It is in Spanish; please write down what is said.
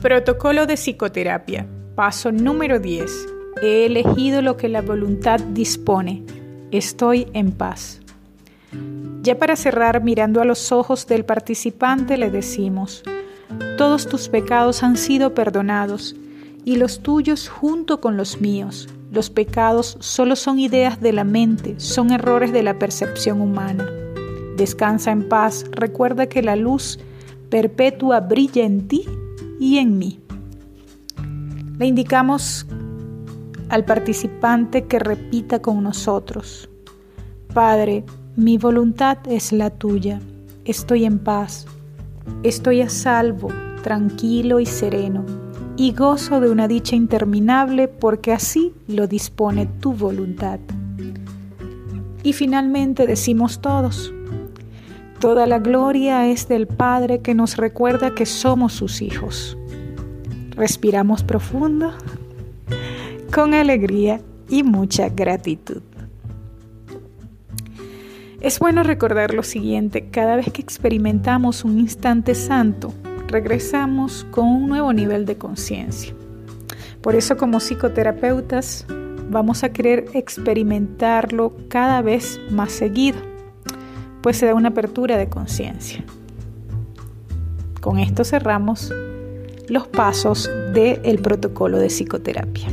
Protocolo de psicoterapia. Paso número 10. He elegido lo que la voluntad dispone. Estoy en paz. Ya para cerrar, mirando a los ojos del participante, le decimos, todos tus pecados han sido perdonados y los tuyos junto con los míos. Los pecados solo son ideas de la mente, son errores de la percepción humana. Descansa en paz, recuerda que la luz perpetua brilla en ti y en mí. Le indicamos al participante que repita con nosotros, Padre, mi voluntad es la tuya, estoy en paz, estoy a salvo, tranquilo y sereno, y gozo de una dicha interminable porque así lo dispone tu voluntad. Y finalmente decimos todos, Toda la gloria es del Padre que nos recuerda que somos sus hijos. Respiramos profundo, con alegría y mucha gratitud. Es bueno recordar lo siguiente, cada vez que experimentamos un instante santo, regresamos con un nuevo nivel de conciencia. Por eso como psicoterapeutas vamos a querer experimentarlo cada vez más seguido se da una apertura de conciencia. Con esto cerramos los pasos del protocolo de psicoterapia.